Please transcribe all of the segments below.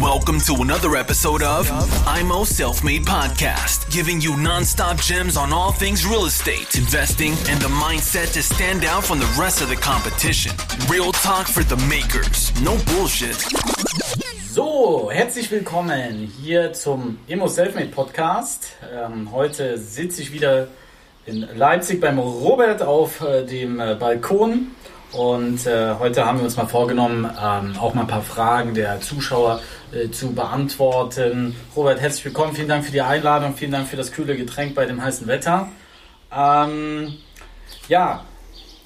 Welcome to another episode of IMO Self Made Podcast, giving you nonstop gems on all things real estate, investing, and the mindset to stand out from the rest of the competition. Real talk for the makers, no bullshit. So, herzlich willkommen hier zum Immo Selfmade Podcast. Ähm, heute sitze ich wieder in Leipzig beim Robert auf äh, dem äh, Balkon und äh, heute haben wir uns mal vorgenommen, ähm, auch mal ein paar Fragen der Zuschauer äh, zu beantworten. Robert, herzlich willkommen. Vielen Dank für die Einladung. Vielen Dank für das kühle Getränk bei dem heißen Wetter. Ähm, ja,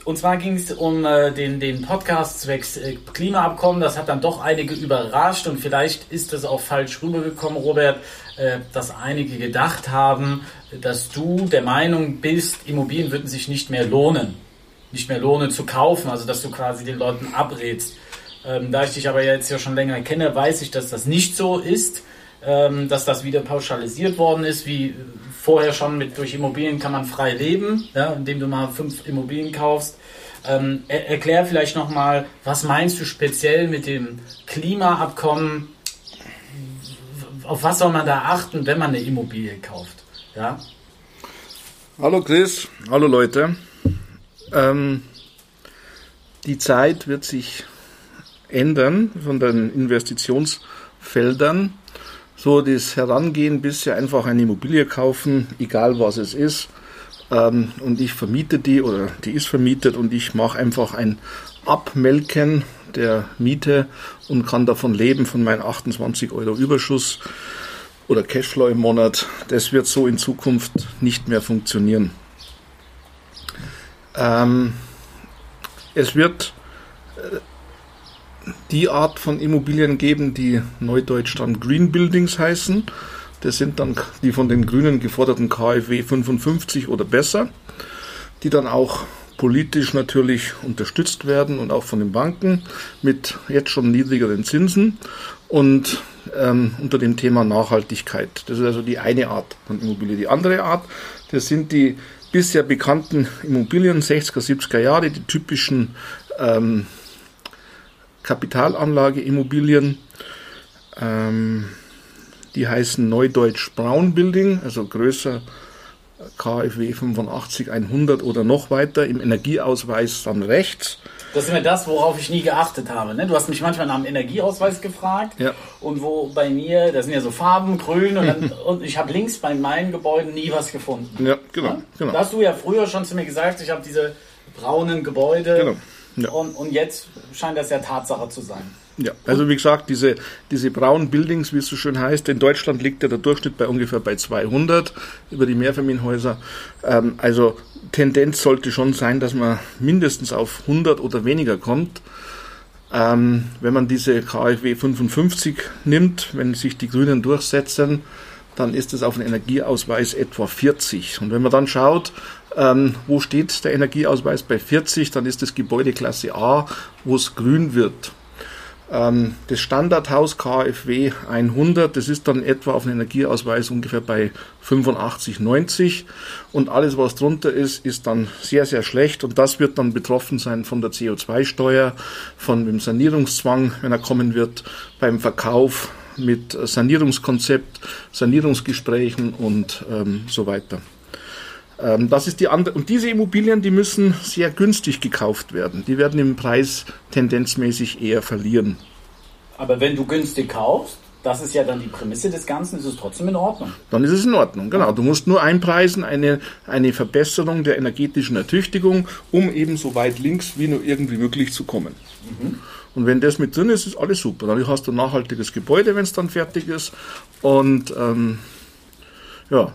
und zwar ging es um äh, den, den Podcast zwecks äh, Klimaabkommen. Das hat dann doch einige überrascht und vielleicht ist es auch falsch rübergekommen, Robert, äh, dass einige gedacht haben, dass du der Meinung bist, Immobilien würden sich nicht mehr lohnen. Nicht mehr lohnen zu kaufen, also dass du quasi den Leuten abrätst. Ähm, da ich dich aber jetzt ja schon länger kenne, weiß ich, dass das nicht so ist, ähm, dass das wieder pauschalisiert worden ist, wie vorher schon mit durch Immobilien kann man frei leben, ja, indem du mal fünf Immobilien kaufst. Ähm, er, erklär vielleicht nochmal, was meinst du speziell mit dem Klimaabkommen? Auf was soll man da achten, wenn man eine Immobilie kauft? Ja? Hallo Chris, hallo Leute. Ähm, die Zeit wird sich ändern von den Investitionsfeldern. So das Herangehen bisher einfach eine Immobilie kaufen, egal was es ist. Ähm, und ich vermiete die oder die ist vermietet und ich mache einfach ein Abmelken der Miete und kann davon leben, von meinen 28 Euro Überschuss oder Cashflow im Monat. Das wird so in Zukunft nicht mehr funktionieren. Ähm, es wird äh, die Art von Immobilien geben, die neudeutsch dann Green Buildings heißen. Das sind dann die von den Grünen geforderten KfW 55 oder besser, die dann auch politisch natürlich unterstützt werden und auch von den Banken mit jetzt schon niedrigeren Zinsen und ähm, unter dem Thema Nachhaltigkeit. Das ist also die eine Art von Immobilie. Die andere Art, das sind die bisher bekannten Immobilien 60er, 70er Jahre, die typischen ähm, Kapitalanlageimmobilien. Ähm, die heißen Neudeutsch Brown Building, also größer KfW 85 100 oder noch weiter, im Energieausweis dann rechts. Das ist immer das, worauf ich nie geachtet habe. Ne? Du hast mich manchmal nach dem Energieausweis gefragt ja. und wo bei mir, da sind ja so Farben, grün und, dann, und ich habe links bei meinen Gebäuden nie was gefunden. Ja, genau. Ja? genau. Da hast du ja früher schon zu mir gesagt, ich habe diese braunen Gebäude genau. Ja. Und, und jetzt scheint das ja Tatsache zu sein. Ja, also wie gesagt, diese, diese braunen Buildings, wie es so schön heißt, in Deutschland liegt ja der Durchschnitt bei ungefähr bei 200 über die Mehrfamilienhäuser. Ähm, also Tendenz sollte schon sein, dass man mindestens auf 100 oder weniger kommt. Ähm, wenn man diese KfW 55 nimmt, wenn sich die Grünen durchsetzen, dann ist es auf dem Energieausweis etwa 40. Und wenn man dann schaut, ähm, wo steht der Energieausweis bei 40, dann ist das Gebäude Klasse A, wo es grün wird. Ähm, das Standardhaus KfW 100, das ist dann etwa auf dem Energieausweis ungefähr bei 85, 90 und alles, was drunter ist, ist dann sehr, sehr schlecht und das wird dann betroffen sein von der CO2-Steuer, von dem Sanierungszwang, wenn er kommen wird, beim Verkauf mit Sanierungskonzept, Sanierungsgesprächen und ähm, so weiter. Ähm, das ist die andere. Und diese Immobilien, die müssen sehr günstig gekauft werden. Die werden im Preis tendenzmäßig eher verlieren. Aber wenn du günstig kaufst, das ist ja dann die Prämisse des Ganzen, ist es trotzdem in Ordnung. Dann ist es in Ordnung, genau. Du musst nur einpreisen, eine, eine Verbesserung der energetischen Ertüchtigung, um eben so weit links wie nur irgendwie möglich zu kommen. Mhm. Und wenn das mit drin ist, ist alles super. Dann hast du ein nachhaltiges Gebäude, wenn es dann fertig ist. Und ähm, ja,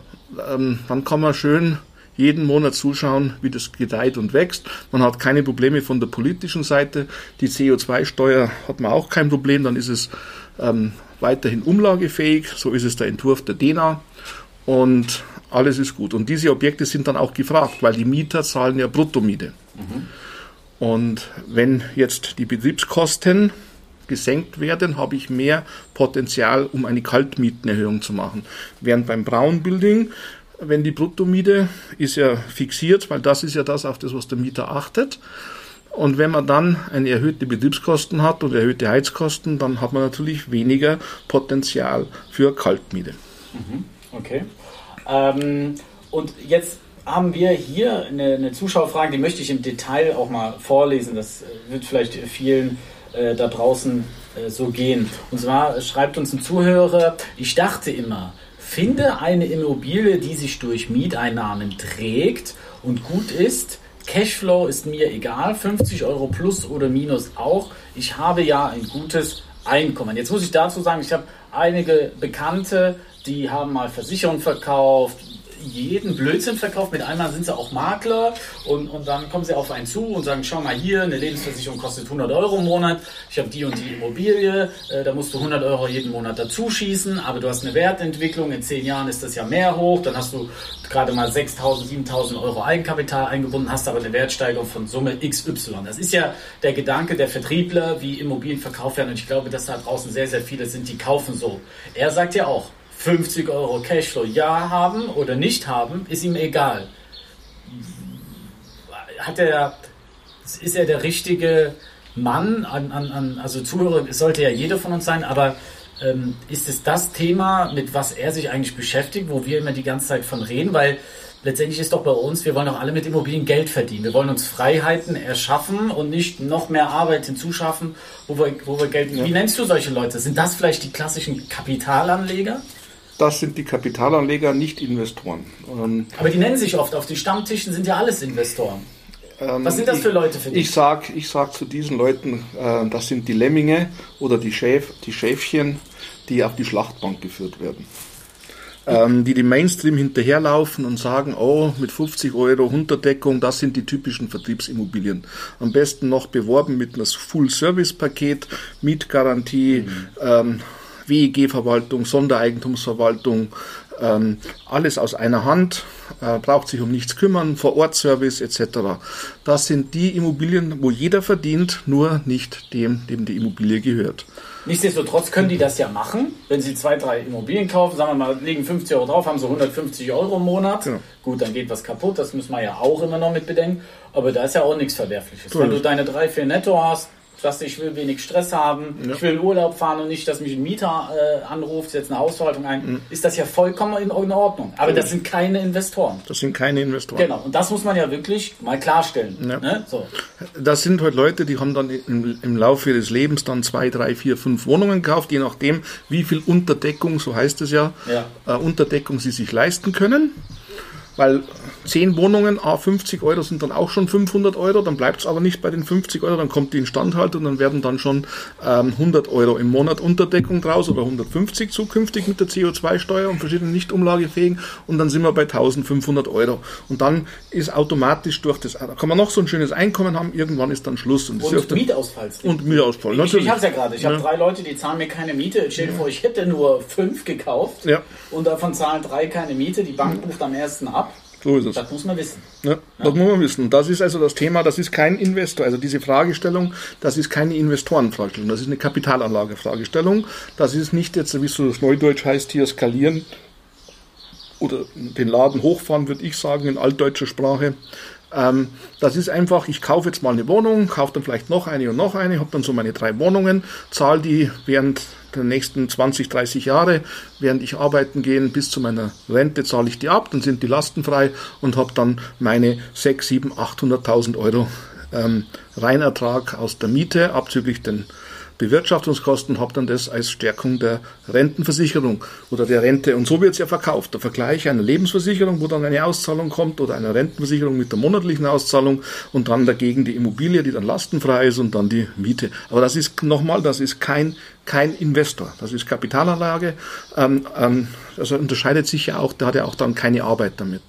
ähm, dann kann man schön jeden Monat zuschauen, wie das gedeiht und wächst. Man hat keine Probleme von der politischen Seite. Die CO2-Steuer hat man auch kein Problem. Dann ist es ähm, weiterhin umlagefähig. So ist es der Entwurf der DENA. Und alles ist gut. Und diese Objekte sind dann auch gefragt, weil die Mieter zahlen ja Bruttomiete. Mhm. Und wenn jetzt die Betriebskosten gesenkt werden, habe ich mehr Potenzial, um eine Kaltmietenerhöhung zu machen. Während beim Brown Building wenn die Bruttomiete ist ja fixiert, weil das ist ja das, auf das, was der Mieter achtet. Und wenn man dann eine erhöhte Betriebskosten hat und erhöhte Heizkosten, dann hat man natürlich weniger Potenzial für Kaltmiete. Mhm. Okay. Ähm, und jetzt haben wir hier eine, eine, Zuschauerfrage, die möchte ich im Detail auch mal vorlesen. Das wird vielleicht vielen äh, da draußen äh, so gehen. Und zwar schreibt uns ein Zuhörer, ich dachte immer, finde eine Immobilie, die sich durch Mieteinnahmen trägt und gut ist. Cashflow ist mir egal, 50 Euro plus oder minus auch. Ich habe ja ein gutes Einkommen. Jetzt muss ich dazu sagen, ich habe einige Bekannte, die haben mal Versicherungen verkauft, jeden Blödsinn verkauft. Mit einmal sind sie auch Makler und, und dann kommen sie auf einen zu und sagen, schau mal hier, eine Lebensversicherung kostet 100 Euro im Monat, ich habe die und die Immobilie, äh, da musst du 100 Euro jeden Monat dazu schießen, aber du hast eine Wertentwicklung, in 10 Jahren ist das ja mehr hoch, dann hast du gerade mal 6.000, 7.000 Euro Eigenkapital eingebunden, hast aber eine Wertsteigerung von Summe XY. Das ist ja der Gedanke der Vertriebler, wie Immobilien verkauft werden und ich glaube, dass da draußen sehr, sehr viele sind, die kaufen so. Er sagt ja auch, 50 Euro Cashflow ja haben oder nicht haben, ist ihm egal. Hat er, ist er der richtige Mann an, an, an also Zuhörer, sollte ja jeder von uns sein, aber ähm, ist es das Thema, mit was er sich eigentlich beschäftigt, wo wir immer die ganze Zeit von reden, weil letztendlich ist doch bei uns, wir wollen doch alle mit Immobilien Geld verdienen. Wir wollen uns Freiheiten erschaffen und nicht noch mehr Arbeit hinzuschaffen, wo wir, wo wir Geld. Ja. Wie nennst du solche Leute? Sind das vielleicht die klassischen Kapitalanleger? Das sind die Kapitalanleger, nicht Investoren. Ähm, Aber die nennen sich oft, auf den Stammtischen sind ja alles Investoren. Ähm, Was sind das für Leute für dich? Ich sage ich sag zu diesen Leuten, äh, das sind die Lemminge oder die, Schäf, die Schäfchen, die auf die Schlachtbank geführt werden. Ähm, die dem Mainstream hinterherlaufen und sagen, oh, mit 50 Euro Unterdeckung, das sind die typischen Vertriebsimmobilien. Am besten noch beworben mit einem Full-Service-Paket, Mietgarantie, mhm. ähm, WEG-Verwaltung, Sondereigentumsverwaltung, ähm, alles aus einer Hand, äh, braucht sich um nichts kümmern, Vor-Ort-Service etc. Das sind die Immobilien, wo jeder verdient, nur nicht dem, dem die Immobilie gehört. Nichtsdestotrotz können die das ja machen, wenn sie zwei, drei Immobilien kaufen, sagen wir mal, legen 50 Euro drauf, haben sie 150 Euro im Monat. Ja. Gut, dann geht was kaputt, das müssen wir ja auch immer noch mit bedenken. Aber da ist ja auch nichts Verwerfliches. Wenn du deine drei, vier Netto hast, sagst, ich will wenig Stress haben, ja. ich will in Urlaub fahren und nicht, dass mich ein Mieter äh, anruft, setzt eine Hausverwaltung ein, mhm. ist das ja vollkommen in, Ordnung. Aber das sind keine Investoren. Das sind keine Investoren. Genau, und das muss man ja wirklich mal klarstellen. Ja. Ne? So. Das sind halt Leute, die haben dann im, im Laufe ihres Lebens dann zwei, drei, vier, fünf Wohnungen gekauft, je nachdem, wie viel Unterdeckung, so heißt es ja, ja. Äh, Unterdeckung sie sich leisten können weil 10 Wohnungen, a 50 Euro sind dann auch schon 500 Euro, dann bleibt es aber nicht bei den 50 Euro, dann kommt die Instandhaltung und dann werden dann schon ähm, 100 Euro im Monat Unterdeckung draus oder 150 zukünftig mit der CO2-Steuer und verschiedenen nicht umlagefähigen und dann sind wir bei 1500 Euro. Und dann ist automatisch durch das, da kann man noch so ein schönes Einkommen haben, irgendwann ist dann Schluss. Und, und Mietausfall. Und Mietausfall. Ich, ich habe es ja gerade, ich habe drei Leute, die zahlen mir keine Miete. Stell dir ja. vor, ich hätte nur fünf gekauft ja. Und davon zahlen drei keine Miete. Die Bank bucht am ersten ab. So ist es. Das muss man wissen. Ja, das muss man wissen. Das ist also das Thema, das ist kein Investor. Also diese Fragestellung, das ist keine Investorenfragestellung, das ist eine Kapitalanlagefragestellung. Das ist nicht jetzt, wie es so das Neudeutsch heißt, hier skalieren oder den Laden hochfahren, würde ich sagen, in altdeutscher Sprache. Ähm, das ist einfach, ich kaufe jetzt mal eine Wohnung, kaufe dann vielleicht noch eine und noch eine, habe dann so meine drei Wohnungen, zahle die während der nächsten 20, 30 Jahre, während ich arbeiten gehe, bis zu meiner Rente zahle ich die ab, dann sind die lastenfrei und habe dann meine 6, 7, 800.000 Euro ähm, Reinertrag aus der Miete, abzüglich den Bewirtschaftungskosten, habe dann das als Stärkung der Rentenversicherung oder der Rente. Und so wird es ja verkauft. Der Vergleich einer Lebensversicherung, wo dann eine Auszahlung kommt, oder einer Rentenversicherung mit der monatlichen Auszahlung und dann dagegen die Immobilie, die dann lastenfrei ist und dann die Miete. Aber das ist nochmal, das ist kein, kein Investor. Das ist Kapitalanlage. Ähm, ähm, also unterscheidet sich ja auch, da hat er auch dann keine Arbeit damit.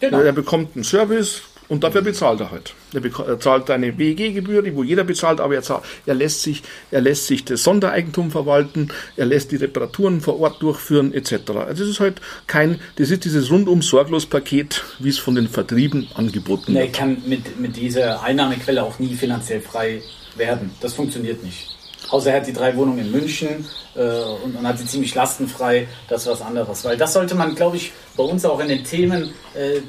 Genau. Er bekommt einen Service, und dafür bezahlt er halt. Er zahlt eine WEG-Gebühr, die wo jeder bezahlt, aber er, zahlt, er, lässt sich, er lässt sich das Sondereigentum verwalten, er lässt die Reparaturen vor Ort durchführen, etc. Also das ist halt kein, das ist dieses rundum sorglos Paket, wie es von den Vertrieben angeboten wird. Er kann mit, mit dieser Einnahmequelle auch nie finanziell frei werden. Das funktioniert nicht. Außer er hat die drei Wohnungen in München äh, und, und hat sie ziemlich lastenfrei. Das ist was anderes. Weil das sollte man, glaube ich, bei uns auch in den Themen, äh,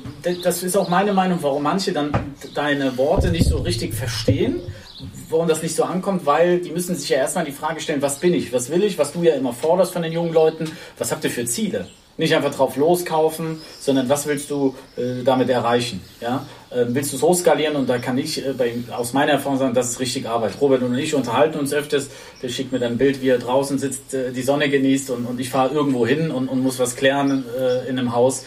das ist auch meine Meinung, warum manche dann deine Worte nicht so richtig verstehen warum das nicht so ankommt, weil die müssen sich ja erstmal die Frage stellen, was bin ich, was will ich, was du ja immer forderst von den jungen Leuten, was habt ihr für Ziele? Nicht einfach drauf loskaufen, sondern was willst du äh, damit erreichen? Ja? Äh, willst du es hochskalieren? Und da kann ich äh, bei, aus meiner Erfahrung sagen, das ist richtig Arbeit. Robert und ich unterhalten uns öfters. Der schickt mir dann ein Bild, wie er draußen sitzt, äh, die Sonne genießt und, und ich fahre irgendwo hin und, und muss was klären äh, in einem Haus.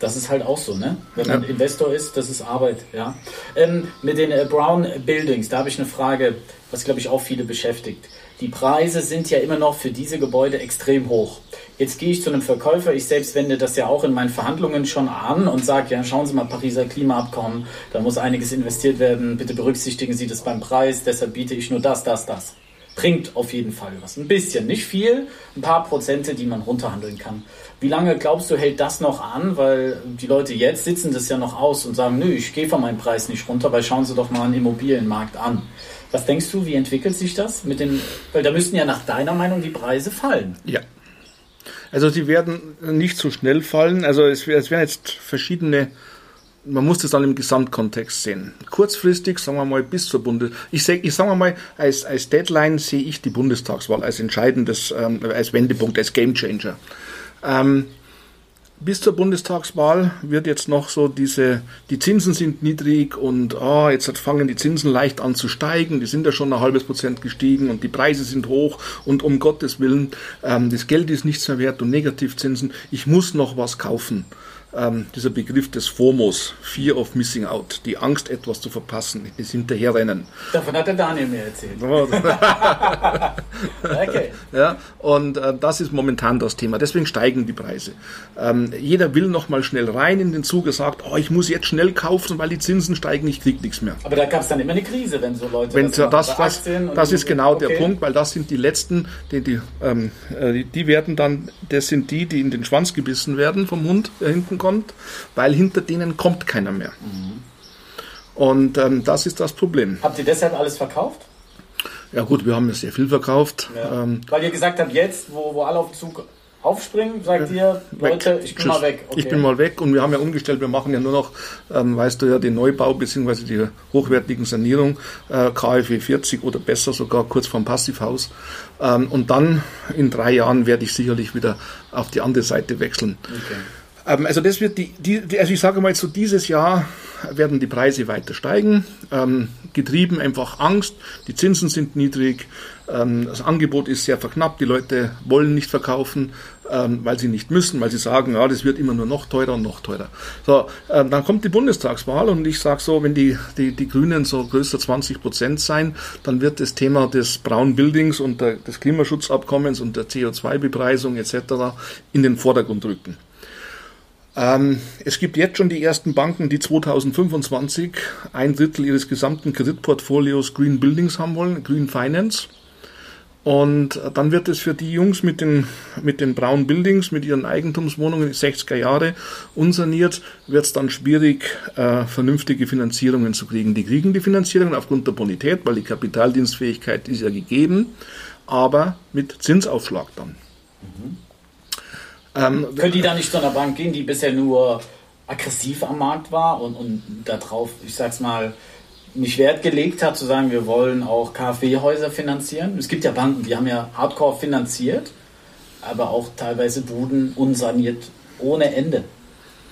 Das ist halt auch so, ne? Wenn man ja. Investor ist, das ist Arbeit, ja. Ähm, mit den äh, Brown Buildings, da habe ich eine Frage, was glaube ich auch viele beschäftigt. Die Preise sind ja immer noch für diese Gebäude extrem hoch. Jetzt gehe ich zu einem Verkäufer, ich selbst wende das ja auch in meinen Verhandlungen schon an und sage, ja, schauen Sie mal, Pariser Klimaabkommen, da muss einiges investiert werden, bitte berücksichtigen Sie das beim Preis, deshalb biete ich nur das, das, das. Bringt auf jeden Fall was. Ein bisschen, nicht viel, ein paar Prozente, die man runterhandeln kann. Wie lange glaubst du, hält das noch an? Weil die Leute jetzt sitzen das ja noch aus und sagen, nö, ich gehe von meinem Preis nicht runter, weil schauen Sie doch mal einen Immobilienmarkt an. Was denkst du, wie entwickelt sich das mit den, weil da müssten ja nach deiner Meinung die Preise fallen. Ja, also sie werden nicht so schnell fallen. Also es, es werden jetzt verschiedene, man muss das dann im Gesamtkontext sehen. Kurzfristig, sagen wir mal, bis zur Bundes... Ich sage ich sag mal, als, als Deadline sehe ich die Bundestagswahl als entscheidendes, ähm, als Wendepunkt, als Gamechanger. Ähm, bis zur Bundestagswahl wird jetzt noch so diese, die Zinsen sind niedrig und oh, jetzt fangen die Zinsen leicht an zu steigen, die sind ja schon ein halbes Prozent gestiegen und die Preise sind hoch. Und um Gottes Willen, ähm, das Geld ist nichts mehr wert und Negativzinsen, ich muss noch was kaufen ähm, dieser Begriff des FOMOs, Fear of Missing Out, die Angst, etwas zu verpassen, das Hinterherrennen. Davon hat der Daniel mir erzählt. okay. Ja, und äh, das ist momentan das Thema. Deswegen steigen die Preise. Ähm, jeder will noch mal schnell rein in den Zug, er sagt, oh, ich muss jetzt schnell kaufen, weil die Zinsen steigen, ich kriege nichts mehr. Aber da gab es dann immer eine Krise, wenn so Leute wenn, das, das, das, das ist genau okay. der Punkt, weil das sind die letzten, die, die, ähm, äh, die, werden dann, das sind die, die in den Schwanz gebissen werden vom Hund, der hinten kommt kommt, weil hinter denen kommt keiner mehr. Mhm. Und ähm, das ist das Problem. Habt ihr deshalb alles verkauft? Ja gut, wir haben ja sehr viel verkauft. Ja. Ähm, weil ihr gesagt habt, jetzt, wo, wo alle auf den Zug aufspringen, sagt ihr, Leute, ich bin Tschüss. mal weg. Okay. Ich bin mal weg und wir haben ja umgestellt, wir machen ja nur noch, ähm, weißt du ja, den Neubau bzw. die hochwertigen Sanierung, äh, KfW 40 oder besser sogar kurz vorm Passivhaus. Ähm, und dann in drei Jahren werde ich sicherlich wieder auf die andere Seite wechseln. Okay. Ähm, also das wird die, die, also ich sage mal, so dieses Jahr werden die Preise weiter steigen, ähm, getrieben einfach Angst, die Zinsen sind niedrig, ähm, das Angebot ist sehr verknappt, die Leute wollen nicht verkaufen, ähm, weil sie nicht müssen, weil sie sagen, ja, das wird immer nur noch teurer und noch teurer. So, ähm, dann kommt die Bundestagswahl und ich sage so, wenn die, die, die Grünen so größer 20 Prozent sein, dann wird das Thema des Brown Buildings und der, des Klimaschutzabkommens und der CO2-Bepreisung etc. in den Vordergrund rücken. Ähm, es gibt jetzt schon die ersten Banken, die 2025 ein Drittel ihres gesamten Kreditportfolios Green Buildings haben wollen, Green Finance. Und dann wird es für die Jungs mit den, mit den braunen Buildings, mit ihren Eigentumswohnungen 60er Jahre unsaniert, wird es dann schwierig, äh, vernünftige Finanzierungen zu kriegen. Die kriegen die Finanzierungen aufgrund der Bonität, weil die Kapitaldienstfähigkeit ist ja gegeben, aber mit Zinsaufschlag dann. Mhm. Ähm, Können die da nicht zu einer Bank gehen, die bisher nur aggressiv am Markt war und, und darauf, ich sag's mal, nicht Wert gelegt hat, zu sagen, wir wollen auch KfW-Häuser finanzieren? Es gibt ja Banken, die haben ja Hardcore finanziert, aber auch teilweise Buden unsaniert ohne Ende.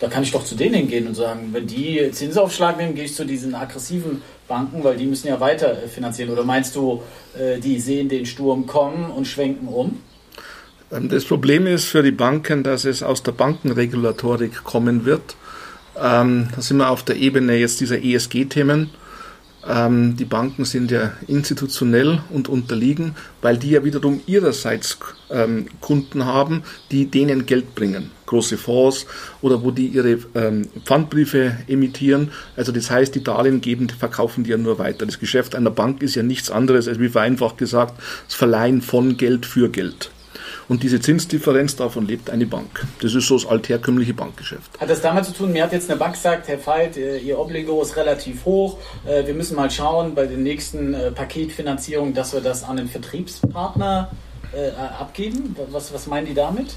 Da kann ich doch zu denen hingehen und sagen, wenn die Zinsaufschlag nehmen, gehe ich zu diesen aggressiven Banken, weil die müssen ja weiter finanzieren. Oder meinst du, äh, die sehen den Sturm kommen und schwenken um? Ähm, das Problem ist für die Banken, dass es aus der Bankenregulatorik kommen wird. Ähm, da sind wir auf der Ebene jetzt dieser ESG-Themen. Ähm, die Banken sind ja institutionell und unterliegen, weil die ja wiederum ihrerseits Kunden haben, die denen Geld bringen. Große Fonds oder wo die ihre Pfandbriefe emittieren. Also das heißt, die Darlehen geben, verkaufen die ja nur weiter. Das Geschäft einer Bank ist ja nichts anderes als, wie vereinfacht gesagt, das Verleihen von Geld für Geld. Und diese Zinsdifferenz, davon lebt eine Bank. Das ist so das altherkömmliche Bankgeschäft. Hat das damit zu tun, mir hat jetzt eine Bank gesagt, Herr Veit, äh, Ihr Obligo ist relativ hoch, äh, wir müssen mal schauen bei den nächsten äh, Paketfinanzierungen, dass wir das an den Vertriebspartner abgeben. Was, was meinen die damit?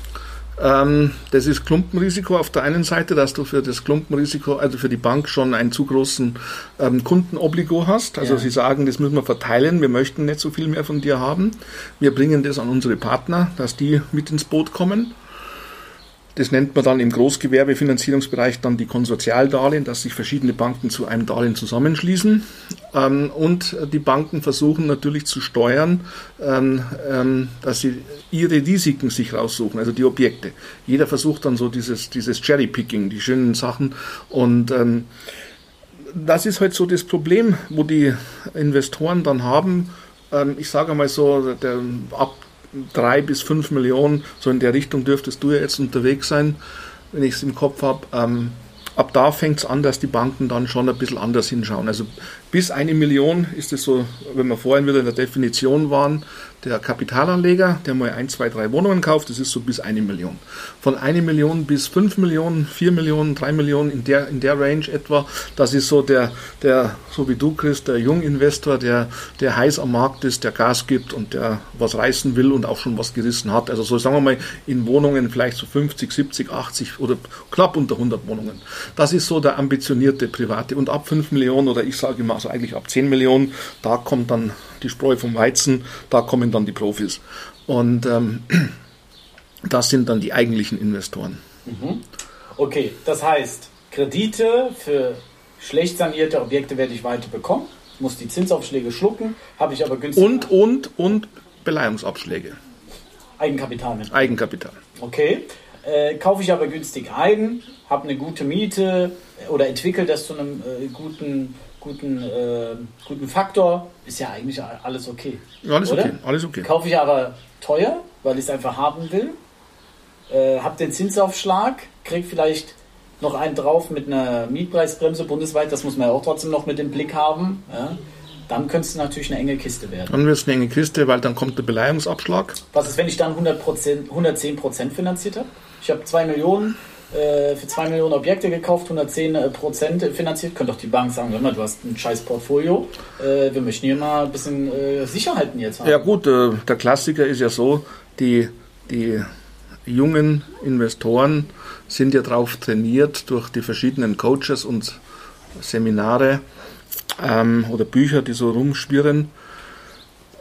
Ähm, das ist Klumpenrisiko auf der einen Seite, dass du für das Klumpenrisiko, also für die Bank schon einen zu großen ähm, Kundenobligo hast. Also ja. sie sagen, das müssen wir verteilen, wir möchten nicht so viel mehr von dir haben. Wir bringen das an unsere Partner, dass die mit ins Boot kommen. Das nennt man dann im Großgewerbefinanzierungsbereich dann die Konsortialdarlehen, dass sich verschiedene Banken zu einem Darlehen zusammenschließen. Ähm, und die Banken versuchen natürlich zu steuern, ähm, ähm, dass sie ihre Risiken sich raussuchen, also die Objekte. Jeder versucht dann so dieses, dieses Cherry-Picking, die schönen Sachen. Und das ist halt so das Problem, wo die Investoren dann haben. ich sage mal so, der, ab drei bis fünf Millionen, so in der Richtung dürftest du ja jetzt unterwegs sein, wenn ich es im Kopf habe. Ähm, ab da fängt es an, dass die Banken dann schon ein bisschen anders hinschauen. Also bis eine Million ist es so, wenn wir vorhin wieder in der Definition waren, der Kapitalanleger, der mal ein, zwei, drei Wohnungen kauft, das ist so bis eine Million. Von eine Million bis fünf Millionen, vier Millionen, drei Millionen in der, in der Range etwa, das ist so der, der, so wie du, Chris, der Junginvestor, der, der heiß am Markt ist, der Gas gibt und der was reißen will und auch schon was gerissen hat. Also so sagen wir mal in Wohnungen vielleicht so 50, 70, 80 oder knapp unter 100 Wohnungen. Das ist so der ambitionierte Private. Und ab fünf Millionen oder ich sage immer also eigentlich ab zehn Millionen, da kommt dann die Spreu vom Weizen, da kommen dann die Profis. Und ähm, das sind dann die eigentlichen Investoren. Mhm. Okay, das heißt, Kredite für schlecht sanierte Objekte werde ich weiter bekommen, muss die Zinsaufschläge schlucken, habe ich aber günstig. Und, und, und Beleihungsabschläge. Eigenkapital mit. Eigenkapital. Okay. Äh, kaufe ich aber günstig ein, habe eine gute Miete oder entwickle das zu einem äh, guten guten, äh, guten Faktor, ist ja eigentlich alles okay. Alles oder? okay, alles okay. Kaufe ich aber teuer, weil ich es einfach haben will, äh, habe den Zinsaufschlag, kriege vielleicht noch einen drauf mit einer Mietpreisbremse bundesweit, das muss man ja auch trotzdem noch mit im Blick haben. Ja? Dann könnte es natürlich eine enge Kiste werden. Dann wird es eine enge Kiste, weil dann kommt der Beleihungsabschlag. Was ist, wenn ich dann 100%, 110% finanziert habe? Ich habe 2 Millionen, für 2 Millionen Objekte gekauft, 110 äh, Prozent finanziert, könnte doch die Bank sagen, hör du hast ein scheiß Portfolio, äh, wir möchten hier mal ein bisschen Sicherheiten jetzt haben. Ja gut, der Klassiker ist ja so, die, die jungen Investoren sind ja darauf trainiert durch die verschiedenen Coaches und Seminare ähm, oder Bücher, die so rumschwirren,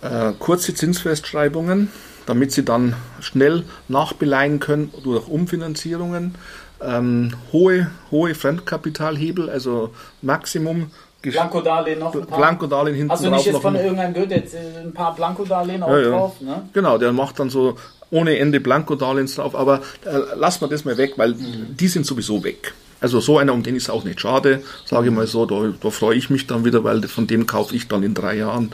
äh, kurze Zinsfestschreibungen damit sie dann schnell nachbeleihen können durch Umfinanzierungen. Ähm, hohe, hohe Fremdkapitalhebel, also Maximum. Blankodarlehen noch ein paar. Blankodarlehen hinten Also nicht jetzt von irgendeinem Goethe, jetzt äh, ein paar Blankodarlehen auch ja, drauf. Ne? Genau, der macht dann so ohne Ende Blankodarlehens drauf, aber äh, lassen wir das mal weg, weil mhm. die sind sowieso weg. Also so einer, um den ist auch nicht schade, sage ich mal so, da, da freue ich mich dann wieder, weil von dem kaufe ich dann in drei Jahren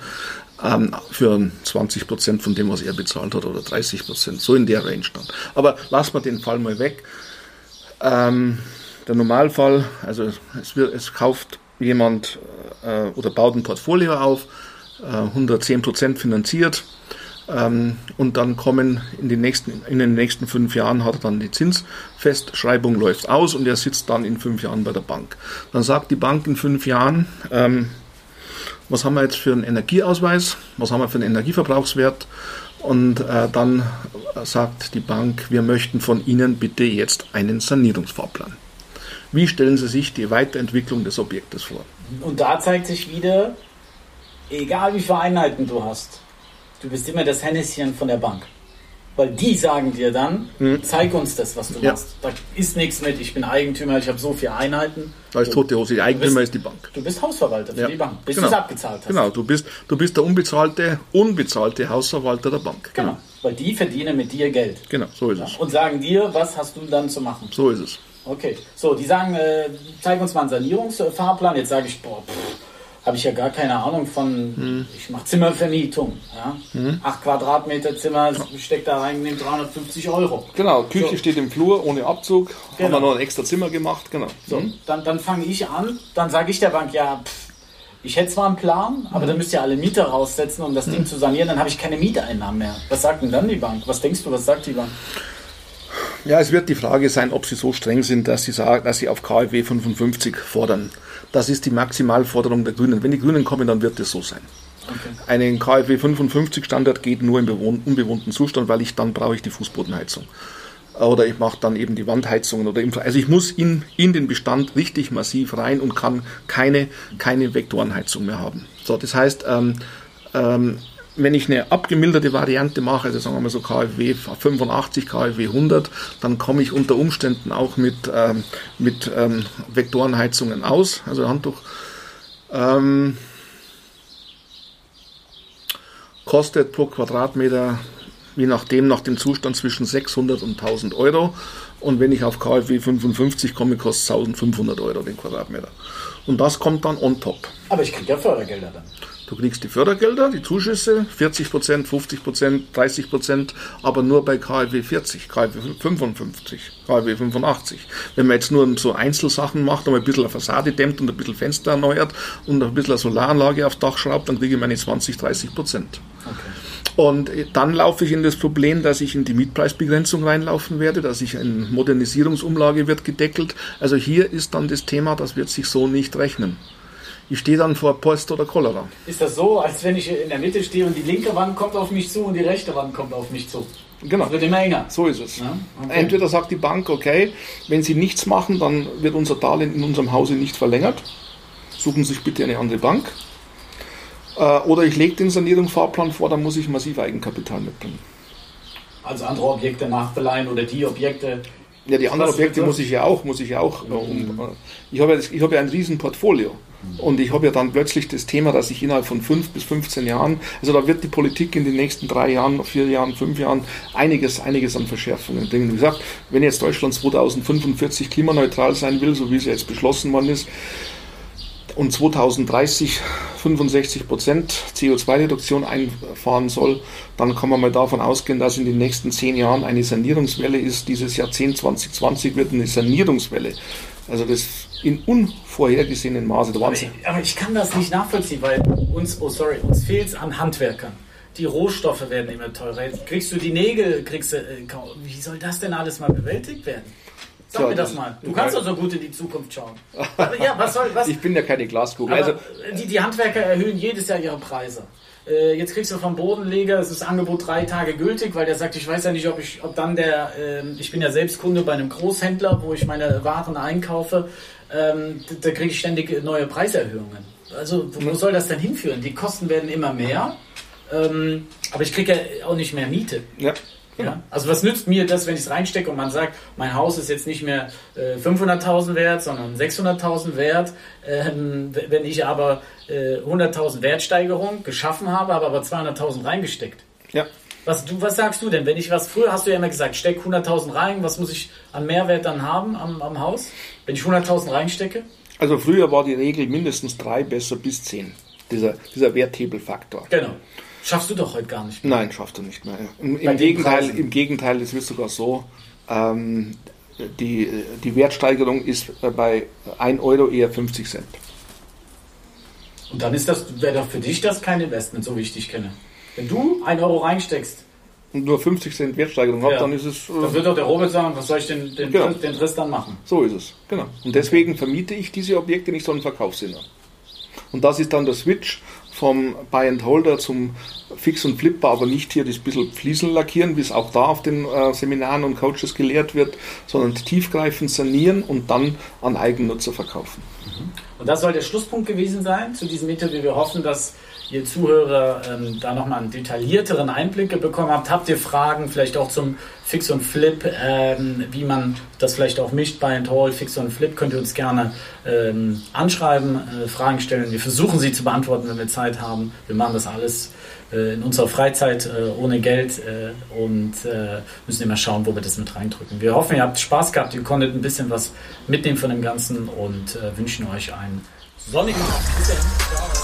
ähm, für 20 Prozent von dem, was er bezahlt hat, oder 30 Prozent, so in der Range dann. Aber lassen wir den Fall mal weg. Ähm, der Normalfall, also es, wird, es kauft jemand äh, oder baut ein Portfolio auf, äh, 110 Prozent finanziert, ähm, und dann kommen in den, nächsten, in den nächsten fünf Jahren hat er dann die Zinsfestschreibung läuft aus und er sitzt dann in fünf Jahren bei der Bank. Dann sagt die Bank in fünf Jahren, ähm, was haben wir jetzt für einen Energieausweis, was haben wir für einen Energieverbrauchswert und äh, dann sagt die Bank, wir möchten von Ihnen bitte jetzt einen Sanierungsfahrplan. Wie stellen Sie sich die Weiterentwicklung des Objektes vor? Und da zeigt sich wieder, egal wie viele Einheiten du hast, du bist immer das Hennischen von der Bank. Weil die sagen dir dann, mhm. zeig uns das, was du ja. machst. Da ist nichts mit, ich bin Eigentümer, ich habe so viele Einheiten. Da ist tote Hose, die Eigentümer bist, ist die Bank. Du bist Hausverwalter für ja. die Bank, bis genau. du es abgezahlt hast. Genau, du bist, du bist der unbezahlte, unbezahlte Hausverwalter der Bank. Genau. genau. weil die verdienen mit dir Geld. Genau, so ist ja. es. Und sagen dir, was hast du dann zu machen. So ist es. Okay, so, die sagen, äh, zeig uns mal einen Sanierungsfahrplan. Jetzt sage ich, boah, pff, habe ich ja gar keine Ahnung von, hm. ich mache Zimmervermietung. Ja? Hm. 8 Quadratmeter Zimmer, steckt da rein, nimmt 350 Euro. Genau, Küche so. steht im Flur ohne Abzug, genau. haben wir noch ein extra Zimmer gemacht, genau. So, hm. dann, dann fange ich an, dann sage ich der Bank, ja, pff, ich hätte zwar einen Plan, aber dann müsst ihr alle Mieter raussetzen, um das Ding zu sanieren, dann habe ich keine Mieteinnahmen mehr. Was sagt denn dann die Bank? Was denkst du, was sagt die Bank? Ja, es wird die Frage sein, ob sie so streng sind, dass sie sagen, dass sie auf KfW 55 fordern. Das ist die Maximalforderung der Grünen. Wenn die Grünen kommen, dann wird es so sein. Okay. Einen KfW 55 Standard geht nur im unbewohnten Zustand, weil ich dann brauche ich die Fußbodenheizung. Oder ich mache dann eben die Wandheizungen oder also ich muss in, in den Bestand richtig massiv rein und kann keine, keine Vektorenheizung mehr haben. So, das heißt, ähm, ähm, wenn ich eine abgemilderte Variante mache, also sagen wir mal so KfW 85, KfW 100, dann komme ich unter Umständen auch mit, ähm, mit ähm, Vektorenheizungen aus, also Handtuch. Ähm, kostet pro Quadratmeter, je nachdem, nach dem Zustand zwischen 600 und 1000 Euro. Und wenn ich auf KfW 55 komme, kostet es 1500 Euro den Quadratmeter. Und das kommt dann on top. Aber ich kriege ja Fördergelder dann. Du kriegst die Fördergelder, die Zuschüsse, 40 Prozent, 50 Prozent, 30 Prozent, aber nur bei KfW 40, KfW 55, KfW 85. Wenn man jetzt nur so Einzelsachen macht und ein bisschen eine Fassade dämmt und ein bisschen Fenster erneuert und ein bisschen eine Solaranlage aufs Dach schraubt, dann kriege ich meine 20, 30 Prozent. Okay. Und dann laufe ich in das Problem, dass ich in die Mietpreisbegrenzung reinlaufen werde, dass ich eine Modernisierungsumlage wird gedeckelt. Also hier ist dann das Thema, das wird sich so nicht rechnen ich stehe dann vor Post oder Cholera. Ist das so, als wenn ich in der Mitte stehe und die linke Wand kommt auf mich zu und die rechte Wand kommt auf mich zu? Genau. Das wird immer enger. So ist es. Ja? Okay. Entweder sagt die Bank, okay, wenn Sie nichts machen, dann wird unser Darlehen in unserem Hause nicht verlängert. Suchen Sie sich bitte eine andere Bank. Äh, oder ich lege den Sanierungsfahrplan vor, dann muss ich massiv Eigenkapital mitbringen. Also andere Objekte nachbeleihen oder die Objekte, ja, die anderen Objekte muss ich ja auch, muss ich ja auch. Mhm. Um, ich habe ja, ich habe ja ein riesen Portfolio. Und ich habe ja dann plötzlich das Thema, dass ich innerhalb von fünf bis 15 Jahren, also da wird die Politik in den nächsten drei Jahren, vier Jahren, fünf Jahren einiges, einiges an Verschärfungen bringen. Wie gesagt, wenn jetzt Deutschland 2045 klimaneutral sein will, so wie es jetzt beschlossen worden ist, und 2030 65 Prozent CO2-Reduktion einfahren soll, dann kann man mal davon ausgehen, dass in den nächsten zehn Jahren eine Sanierungswelle ist. Dieses Jahrzehnt 2020 wird eine Sanierungswelle. Also das in unvorhergesehenen Maße der Wahnsinn. Aber ich, aber ich kann das nicht nachvollziehen, weil uns, oh sorry, uns fehlt es an Handwerkern. Die Rohstoffe werden immer teurer. Jetzt kriegst du die Nägel, kriegst du, äh, wie soll das denn alles mal bewältigt werden? Sag ja, mir das mal. Du kannst doch so gut in die Zukunft schauen. ja, was soll, was? Ich bin ja keine Glaskugel. Also, die, die Handwerker erhöhen jedes Jahr ihre Preise. Äh, jetzt kriegst du vom Bodenleger, es ist Angebot drei Tage gültig, weil der sagt, ich weiß ja nicht, ob ich, ob dann der, äh, ich bin ja selbst Kunde bei einem Großhändler, wo ich meine Waren einkaufe, ähm, da kriege ich ständig neue Preiserhöhungen. Also wo, wo soll das denn hinführen? Die Kosten werden immer mehr, ähm, aber ich kriege ja auch nicht mehr Miete. Ja. Ja? Also was nützt mir das, wenn ich es reinstecke und man sagt, mein Haus ist jetzt nicht mehr äh, 500.000 wert, sondern 600.000 wert. Ähm, wenn ich aber äh, 100.000 Wertsteigerung geschaffen habe, habe aber 200.000 reingesteckt. Ja. Was, du, was sagst du denn? Wenn ich was, früher hast du ja immer gesagt, steck 100.000 rein, was muss ich an Mehrwert dann haben am, am Haus, wenn ich 100.000 reinstecke? Also früher war die Regel mindestens drei, besser bis zehn. Dieser, dieser Werthebelfaktor. Genau. Schaffst du doch heute gar nicht mehr. Nein, schaffst du nicht mehr. Im, im Gegenteil, im Gegenteil, es wird sogar so, ähm, die, die Wertsteigerung ist bei 1 Euro eher 50 Cent. Und dann ist das, wäre doch für dich das kein Investment, so wie ich dich kenne. Wenn du 1 Euro reinsteckst und nur 50 Cent Wertsteigerung ja. dann ist es. Äh, dann wird doch der Robert sagen, was soll ich den, den, genau. den Riss dann machen? So ist es, genau. Und deswegen vermiete ich diese Objekte nicht, sondern verkaufe sie nur. Und das ist dann der Switch vom Buy and Holder zum Fix und Flipper, aber nicht hier das bisschen Fliesen lackieren, wie es auch da auf den äh, Seminaren und Coaches gelehrt wird, sondern tiefgreifend sanieren und dann an Eigennutzer verkaufen. Mhm. Und das soll der Schlusspunkt gewesen sein zu diesem Interview. Wir hoffen, dass ihr Zuhörer ähm, da nochmal einen detaillierteren Einblick bekommen habt. Habt ihr Fragen vielleicht auch zum Fix und Flip, ähm, wie man das vielleicht auch mischt bei Hall, Fix und Flip, könnt ihr uns gerne ähm, anschreiben, äh, Fragen stellen. Wir versuchen sie zu beantworten, wenn wir Zeit haben. Wir machen das alles äh, in unserer Freizeit äh, ohne Geld äh, und äh, müssen immer schauen, wo wir das mit reindrücken. Wir hoffen, ihr habt Spaß gehabt, ihr konntet ein bisschen was mitnehmen von dem Ganzen und äh, wünschen euch einen sonnigen Tag.